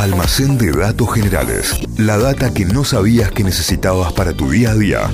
Almacén de datos generales. La data que no sabías que necesitabas para tu día a día.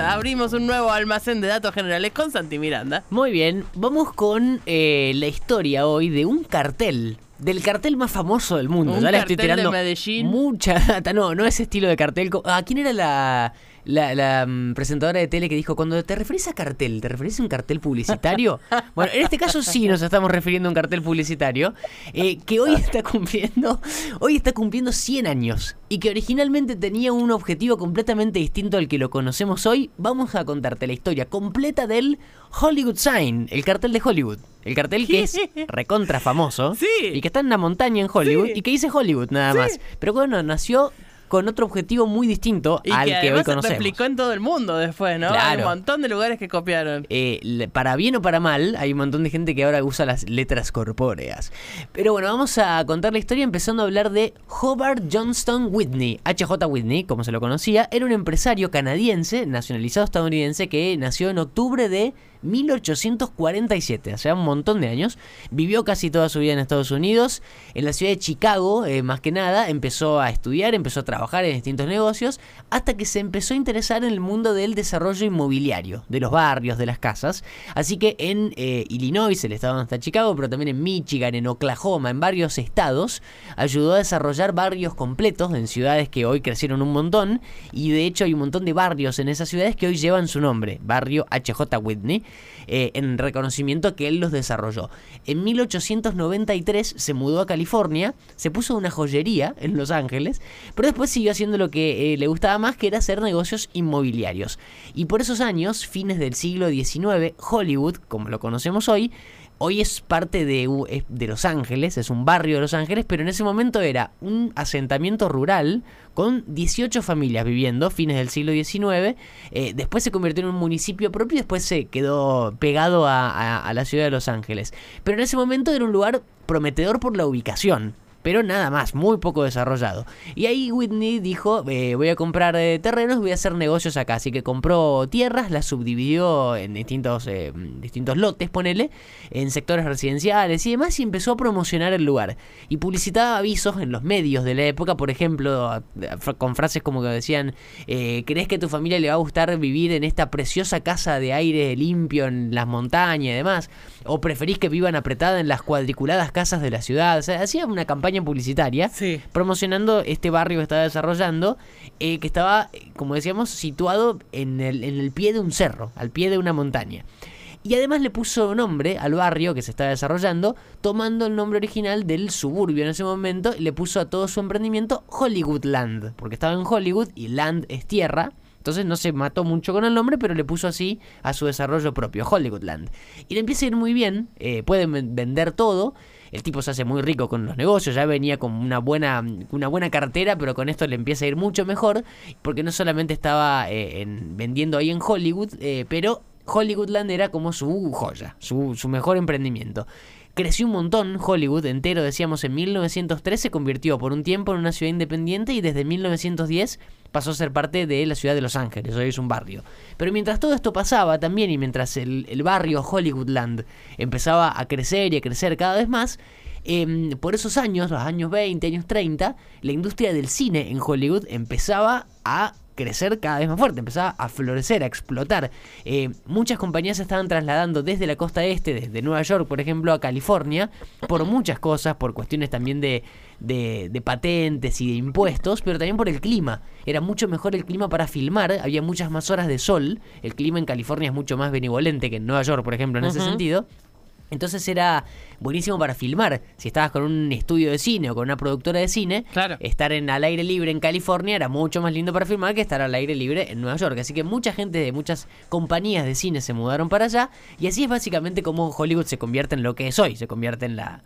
Abrimos un nuevo almacén de datos generales con Santi Miranda. Muy bien, vamos con eh, la historia hoy de un cartel. Del cartel más famoso del mundo. Un ya le estoy de tirando Medellín. mucha data. No, no ese estilo de cartel. Ah, ¿quién era la, la, la, mm, presentadora de tele que dijo, cuando te referís a cartel, ¿te referís a un cartel publicitario? bueno, en este caso sí nos estamos refiriendo a un cartel publicitario eh, que hoy está cumpliendo, hoy está cumpliendo 100 años y que originalmente tenía un objetivo completamente distinto al que lo conocemos hoy. Vamos a contarte la historia completa del Hollywood Sign, el cartel de Hollywood. El cartel que es recontra famoso Sí. y que está en una montaña en Hollywood Sí. y que dice Hollywood nada Sí. más. Pero bueno, nació con otro objetivo muy distinto Y al que que, hoy además se conocemos. replicó en todo el mundo después, ¿no? Claro. Hay un montón de lugares que copiaron. Eh, para bien o para mal, hay un montón de gente que ahora usa las letras corpóreas. Pero bueno, vamos a contar la historia empezando a hablar de Hobart Johnston Whitney. HJ Whitney, como se lo conocía, era un empresario canadiense, nacionalizado estadounidense, que nació en octubre de 1847, o sea, un montón de años. Vivió casi toda su vida en Estados Unidos, en la ciudad de Chicago, eh, más que nada. Empezó a estudiar, empezó a trabajar en distintos negocios, hasta que se empezó a interesar en el mundo del desarrollo inmobiliario, de los barrios, de las casas. Así que en eh, Illinois, el estado donde está Chicago, pero también en Michigan, en Oklahoma, en varios estados, ayudó a desarrollar barrios completos en ciudades que hoy crecieron un montón. Y de hecho hay un montón de barrios en esas ciudades que hoy llevan su nombre, barrio HJ Whitney, eh, en reconocimiento a que él los desarrolló. En 1893 se mudó a California, se puso una joyería en Los Ángeles, pero después siguió haciendo lo que eh, le gustaba más, que era hacer negocios inmobiliarios. Y por esos años, fines del siglo XIX, Hollywood, como lo conocemos hoy, Hoy es parte de, Los Ángeles, es un barrio de Los Ángeles, pero en ese momento era un asentamiento rural con 18 familias viviendo, fines del siglo XIX. Eh, después se convirtió en un municipio propio y después se quedó pegado a la ciudad de Los Ángeles. Pero en ese momento era un lugar prometedor por la ubicación. Pero nada más, muy poco desarrollado. Y ahí Whitney dijo, eh, voy a comprar eh, terrenos, voy a hacer negocios acá. Así que compró tierras, las subdividió en distintos, eh, distintos lotes, ponele, en sectores residenciales y demás, y empezó a promocionar el lugar. Y publicitaba avisos en los medios de la época, por ejemplo, con frases como que decían, eh, ¿crees que a tu familia le va a gustar vivir en esta preciosa casa de aire limpio en las montañas y demás? ¿O preferís que vivan apretada en las cuadriculadas casas de la ciudad? O sea, hacía una campaña publicitaria Sí. promocionando este barrio que estaba desarrollando, eh, que estaba, eh, como decíamos, situado en el, en el pie de un cerro, al pie de una montaña. Y además le puso nombre al barrio que se estaba desarrollando, tomando el nombre original del suburbio en ese momento, y le puso a todo su emprendimiento Hollywoodland, porque estaba en Hollywood y land es tierra. Entonces no se mató mucho con el nombre, pero le puso así a su desarrollo propio, Hollywoodland. Y le empieza a ir muy bien, eh, pueden ven- vender todo. El tipo se hace muy rico con los negocios, ya venía con una buena, una buena cartera, pero con esto le empieza a ir mucho mejor, porque no solamente estaba eh, en- vendiendo ahí en Hollywood, eh, pero Hollywoodland era como su joya, su, su mejor emprendimiento. Creció un montón, Hollywood entero, decíamos, en 1903 se convirtió por un tiempo en una ciudad independiente y desde 1910 pasó a ser parte de la ciudad de Los Ángeles, hoy es un barrio. Pero mientras todo esto pasaba también y mientras el, el barrio Hollywoodland empezaba a crecer y a crecer cada vez más, em, por esos años, los años 20, años 30, la industria del cine en Hollywood empezaba a crecer cada vez más fuerte, empezaba a florecer, a explotar. Eh, muchas compañías se estaban trasladando desde la costa este, desde Nueva York, por ejemplo, a California, por muchas cosas, por cuestiones también de, de, de patentes y de impuestos, pero también por el clima. Era mucho mejor el clima para filmar, había muchas más horas de sol, el clima en California es mucho más benevolente que en Nueva York, por ejemplo, en ese sentido. Entonces era buenísimo para filmar. Si estabas con un estudio de cine o con una productora de cine, Claro. estar en al aire libre en California era mucho más lindo para filmar que estar al aire libre en Nueva York. Así que mucha gente de muchas compañías de cine se mudaron para allá y así es básicamente como Hollywood se convierte en lo que es hoy, se convierte en la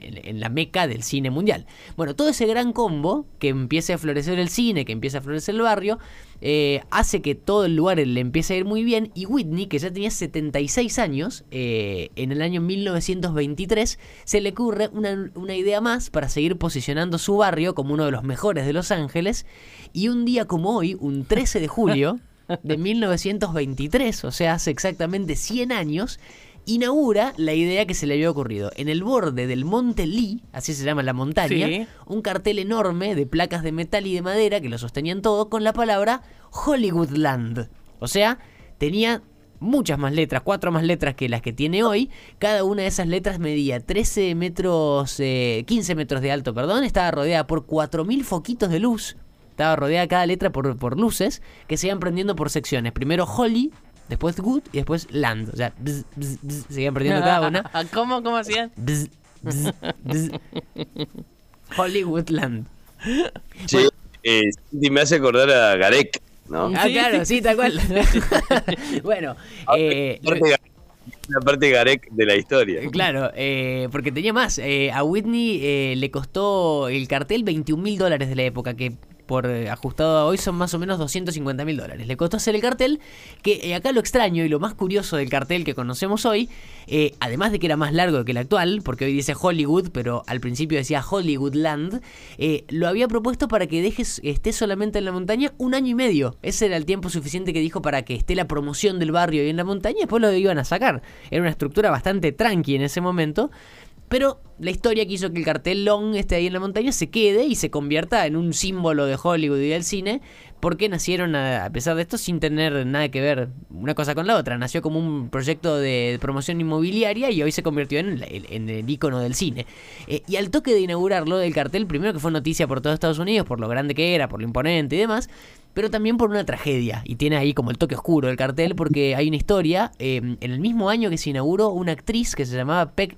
en, en la meca del cine mundial. Bueno, todo ese gran combo que empiece a florecer el cine, que empiece a florecer el barrio, eh, hace que todo el lugar le empiece a ir muy bien. Y Whitney, que ya tenía 76 años, eh, en el año 1923, se le ocurre una, una idea más para seguir posicionando su barrio como uno de los mejores de Los Ángeles. Y un día como hoy, un 13 de julio de 1923, o sea, hace exactamente 100 años, inaugura la idea que se le había ocurrido. En el borde del Monte Lee, así se llama la montaña, Sí. un cartel enorme de placas de metal y de madera que lo sostenían todo con la palabra Hollywoodland. O sea, tenía muchas más letras, cuatro más letras que las que tiene hoy. Cada una de esas letras medía 13 metros, eh, 15 metros de alto, perdón. Estaba rodeada por 4.000 foquitos de luz. Estaba rodeada cada letra por, por luces que se iban prendiendo por secciones. Primero Holly, después Good y después Land. O sea, bzz, bzz, bzz, se iban prendiendo cada una. ¿Cómo, cómo hacían? Bzz, bzz, bzz. Hollywoodland. Che, eh, Cindy me hace acordar a Garek, ¿no? Ah, Sí, claro, sí, sí, tal cual. bueno, eh, una parte Garek de la historia. claro, eh, porque tenía más. Eh, a Whitney eh, le costó el cartel 21 mil dólares de la época, que por eh, ajustado a hoy son más o menos 250 mil dólares. Le costó hacer el cartel, que eh, acá lo extraño y lo más curioso del cartel que conocemos hoy, eh, además de que era más largo que el actual, porque hoy dice Hollywood, pero al principio decía Hollywoodland, lo había propuesto para que dejes, esté solamente en la montaña un año y medio. Ese era el tiempo suficiente que dijo para que esté la promoción del barrio ahí en la montaña y después lo iban a sacar. Era una estructura bastante tranqui en ese momento. Pero la historia quiso que el cartel Long esté ahí en la montaña se quede y se convierta en un símbolo de Hollywood y del cine, porque nacieron, a, pesar de esto, sin tener nada que ver una cosa con la otra. Nació como un proyecto de promoción inmobiliaria y hoy se convirtió en, el icono del cine. Eh, y al toque de inaugurarlo, el cartel, primero que fue noticia por todo Estados Unidos, por lo grande que era, por lo imponente y demás, pero también por una tragedia. Y tiene ahí como el toque oscuro del cartel, porque hay una historia. eh, en el mismo año que se inauguró, una actriz que se llamaba Peg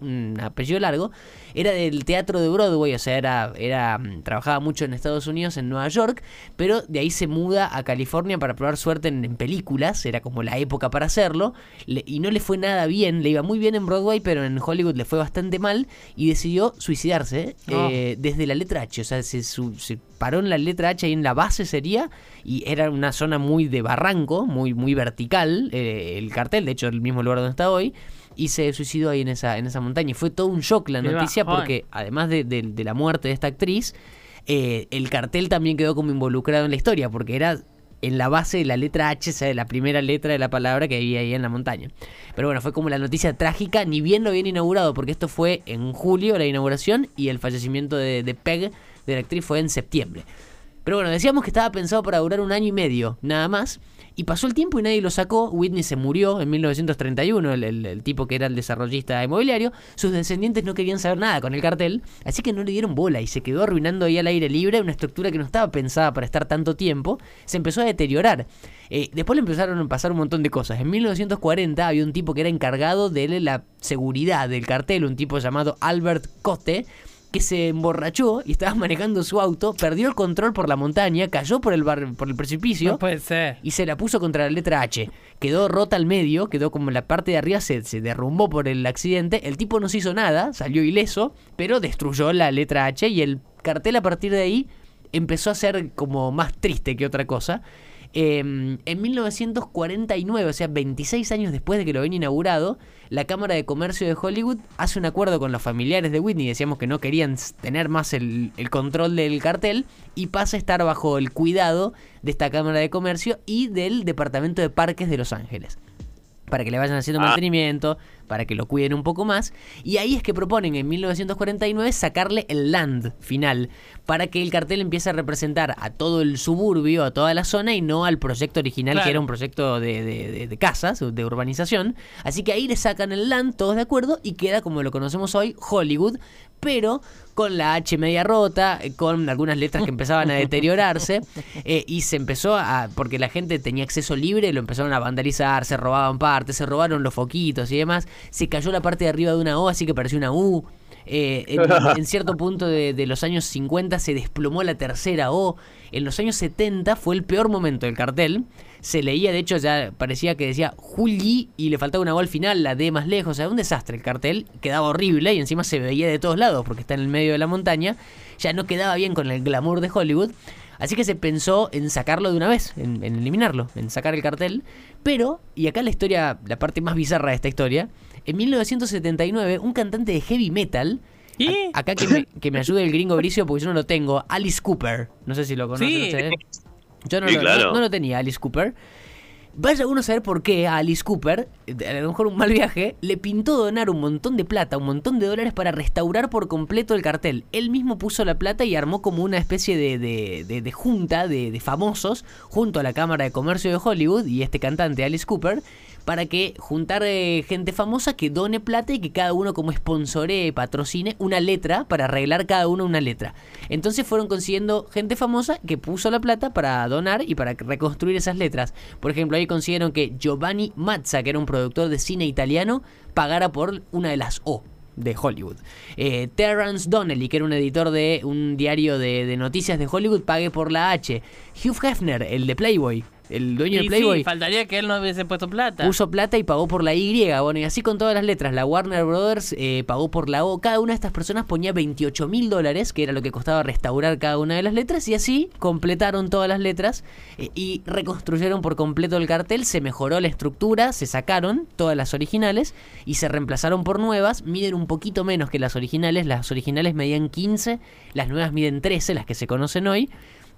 Un apellido largo, era del teatro de Broadway, o sea, era, era mm, trabajaba mucho en Estados Unidos, en Nueva York, pero de ahí se muda a California para probar suerte en, en películas, era como la época para hacerlo, le- y no le fue nada bien, le iba muy bien en Broadway, pero en Hollywood le fue bastante mal, y decidió suicidarse Oh. eh, desde la letra H, o sea, se, su- se paró en la letra H ahí en la base sería, y era una zona muy de barranco, muy, muy vertical, eh, el cartel, de hecho el mismo lugar donde está hoy, y se suicidó ahí en esa, en esa montaña. Y fue todo un shock la noticia porque además de, de- de la muerte de esta actriz, eh, el cartel también quedó como involucrado en la historia porque era en la base de la letra H, o sea, la primera letra de la palabra que había ahí en la montaña. Pero bueno, fue como la noticia trágica, ni bien lo habían inaugurado, porque esto fue en julio la inauguración y el fallecimiento de, de Peg, de la actriz, fue en septiembre. Pero bueno, decíamos que estaba pensado para durar un año y medio, nada más. Y pasó el tiempo y nadie lo sacó. Whitney se murió en 1931, el, el- tipo que era el desarrollista inmobiliario. Sus descendientes no querían saber nada con el cartel, así que no le dieron bola y se quedó arruinando ahí al aire libre una estructura que no estaba pensada para estar tanto tiempo. Se empezó a deteriorar. Eh, después le empezaron a pasar un montón de cosas. En 1940 había un tipo que era encargado de la seguridad del cartel, un tipo llamado Albert Cote que se emborrachó y estaba manejando su auto, perdió el control por la montaña, cayó por el, bar- por el precipicio No puede ser. y se la puso contra la letra H. Quedó rota al medio, quedó como la parte de arriba se, se derrumbó por el accidente. El tipo no se hizo nada, salió ileso, pero destruyó la letra H y el cartel a partir de ahí empezó a ser como más triste que otra cosa. Eh, en 1949, o sea, 26 años después de que lo habían inaugurado, la Cámara de Comercio de Hollywood hace un acuerdo con los familiares de Whitney, decíamos que no querían tener más el, el control del cartel, y pasa a estar bajo el cuidado de esta Cámara de Comercio y del Departamento de Parques de Los Ángeles para que le vayan haciendo Ah. Para que lo cuiden un poco más. Y ahí es que proponen en 1949 sacarle el land final, para que el cartel empiece a representar a todo el suburbio, a toda la zona, y no al proyecto original, Claro. que era un proyecto de, de- de- de casas, de urbanización. Así que ahí le sacan el land, todos de acuerdo, y queda como lo conocemos hoy, Hollywood, pero con la H media rota, eh, con algunas letras que empezaban a deteriorarse, eh, y se empezó a, porque la gente tenía acceso libre, lo empezaron a vandalizar, se robaban partes, se robaron los foquitos y demás, se cayó la parte de arriba de una O, así que parecía una U. Eh, en, en cierto punto de, de los años 50 se desplomó la tercera O. En los años 70 fue el peor momento del cartel. Se leía, de hecho, ya parecía que decía Juli y le faltaba una O al final, la D más lejos. O sea, un desastre el cartel. Quedaba horrible y encima se veía de todos lados porque está en el medio de la montaña. Ya no quedaba bien con el glamour de Hollywood. Así que se pensó en sacarlo de una vez, en, en eliminarlo, en sacar el cartel. Pero, y acá la historia, la parte más bizarra de esta historia, en 1979 un cantante de heavy metal, ¿Y? a- acá que me, que me ayude el gringo Bricio porque yo no lo tengo, Alice Cooper, no sé si lo conocen Sí. ustedes. Yo no, Sí, lo, claro. no- no lo tenía, Alice Cooper. Vaya uno a saber por qué a Alice Cooper, a lo mejor un mal viaje, le pintó donar un montón de plata, un montón de dólares para restaurar por completo el cartel. Él mismo puso la plata y armó como una especie de, de, de- de junta de, de famosos junto a la Cámara de Comercio de Hollywood y este cantante Alice Cooper para que juntar eh, gente famosa que done plata y que cada uno como sponsoree, patrocine una letra para arreglar cada uno una letra. Entonces fueron consiguiendo gente famosa que puso la plata para donar y para reconstruir esas letras. Por ejemplo, ahí consiguieron que Giovanni Mazza, que era un productor de cine italiano, pagara por una de las O de Hollywood. Eh, Terrence Donnelly, que era un editor de un diario de, de noticias de Hollywood, pague por la H. Hugh Hefner, el de Playboy, el dueño Y de sí, Playboy, faltaría que él no hubiese puesto plata. puso plata y pagó por la Y. Bueno, y así con todas las letras. La Warner Brothers eh, pagó por la O. Cada una de estas personas ponía 28 mil dólares, que era lo que costaba restaurar cada una de las letras. Y así completaron todas las letras eh, y reconstruyeron por completo el cartel. Se mejoró la estructura, se sacaron todas las originales y se reemplazaron por nuevas. Miden un poquito menos que las originales. Las originales medían 15, las nuevas miden 13, las que se conocen hoy.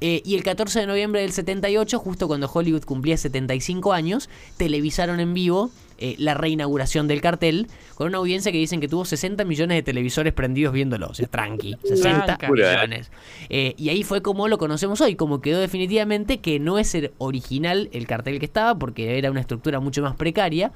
Eh, y el 14 de noviembre del 78, justo cuando Hollywood cumplía 75 años, televisaron en vivo eh, la reinauguración del cartel con una audiencia que dicen que tuvo 60 millones de televisores prendidos viéndolo. O sea, tranqui, 60 Tranca. millones. Eh, y ahí fue como lo conocemos hoy, como quedó definitivamente que no es el original el cartel que estaba, porque era una estructura mucho más precaria.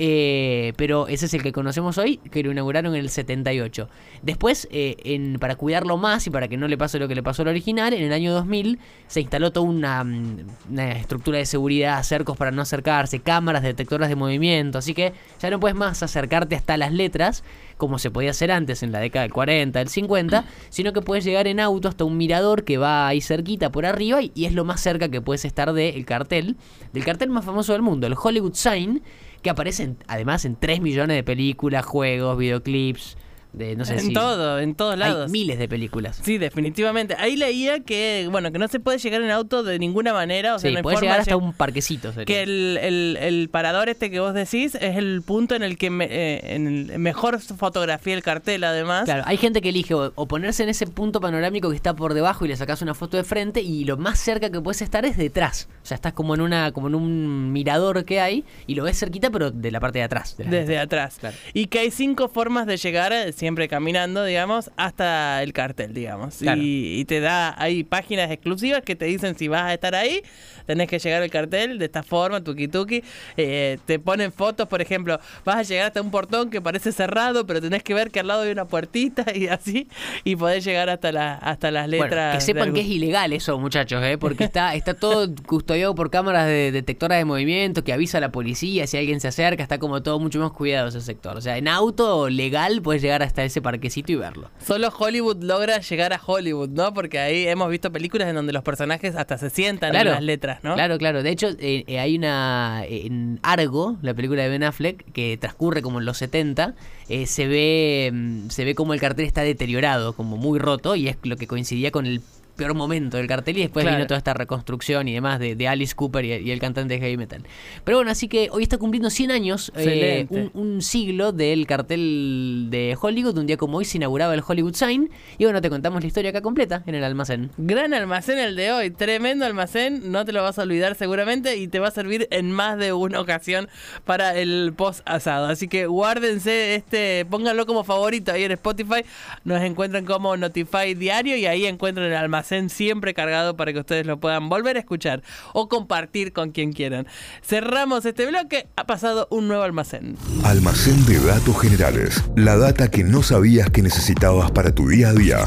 Eh, pero ese es el que conocemos hoy, que lo inauguraron en el 78. Después, eh, en, para cuidarlo más y para que no le pase lo que le pasó al original, en el año 2000 se instaló toda una, mm, una estructura de seguridad, cercos para no acercarse, cámaras detectoras de movimiento, así que ya no puedes más acercarte hasta las letras como se podía hacer antes en la década del 40, del 50, sino que puedes llegar en auto hasta un mirador que va ahí cerquita por arriba y, y es lo más cerca que puedes estar del cartel, del cartel más famoso del mundo, el Hollywood Sign, que aparece en- además en 3 millones de películas, juegos, videoclips, de no sé en si todo, en todos hay lados. miles de películas. Sí, definitivamente. Ahí leía que, bueno, que no se puede llegar en auto de ninguna manera. O sea, sí, no hay forma llegar hasta lleg- un parquecito. sería. Que el, el- el parador este que vos decís es el punto en el que me- eh, en el mejor fotografía el cartel, además. Claro, hay gente que elige o, o ponerse en ese punto panorámico que está por debajo y le sacas una foto de frente y lo más cerca que puedes estar es detrás. O sea, estás como en una como en un mirador que hay y lo ves cerquita pero de la parte de atrás. de Desde atrás. Claro. Y que hay cinco formas de llegar, siempre caminando, digamos, hasta el cartel, digamos. Claro. Y, y te da, hay páginas exclusivas que te dicen si vas a estar ahí, tenés que llegar al cartel de esta forma, tuki tuki. Eh, te ponen fotos, por ejemplo, vas a llegar hasta un portón que parece cerrado, pero tenés que ver que al lado hay una puertita y así, y podés llegar hasta, la, hasta las letras. Bueno, que sepan que es ilegal eso, muchachos, ¿eh? porque está, está todo custodiado por cámaras de detectoras de movimiento que avisa a la policía si alguien se acerca, está como todo mucho más cuidado ese sector. O sea, en auto legal puedes llegar hasta ese parquecito y verlo. Solo Hollywood logra llegar a Hollywood, ¿no? Porque ahí hemos visto películas en donde los personajes hasta se sientan en las letras, ¿no? Claro, claro. De hecho, eh, eh, hay una. En Argo, la película de Ben Affleck, que transcurre como en los 70, eh, se ve mm, se ve como el cartel está deteriorado, como muy roto, y es lo que coincidía con el peor momento del cartel y después Claro. vino toda esta reconstrucción y demás de, de Alice Cooper y, y el cantante de heavy metal. Pero bueno, así que hoy está cumpliendo 100 años, eh, un, un siglo del cartel de Hollywood. Un día como hoy se inauguraba el Hollywood Sign y bueno, te contamos la historia acá completa en el almacén. Gran almacén el de hoy, tremendo almacén, no te lo vas a olvidar seguramente y te va a servir en más de una ocasión para el post asado. Así que guárdense este, pónganlo como favorito ahí en Spotify, nos encuentran como Notify Diario y ahí encuentran el almacén siempre cargado para que ustedes lo puedan volver a escuchar o compartir con quien quieran. Cerramos este bloque, ha pasado un nuevo almacén. Almacén de datos generales. La data que no sabías que necesitabas para tu día a día.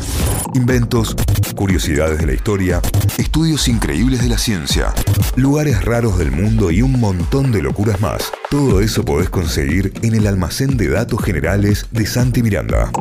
Inventos, curiosidades de la historia, estudios increíbles de la ciencia, lugares raros del mundo y un montón de locuras más. Todo eso podés conseguir en el Almacén de Datos Generales de Santi Miranda.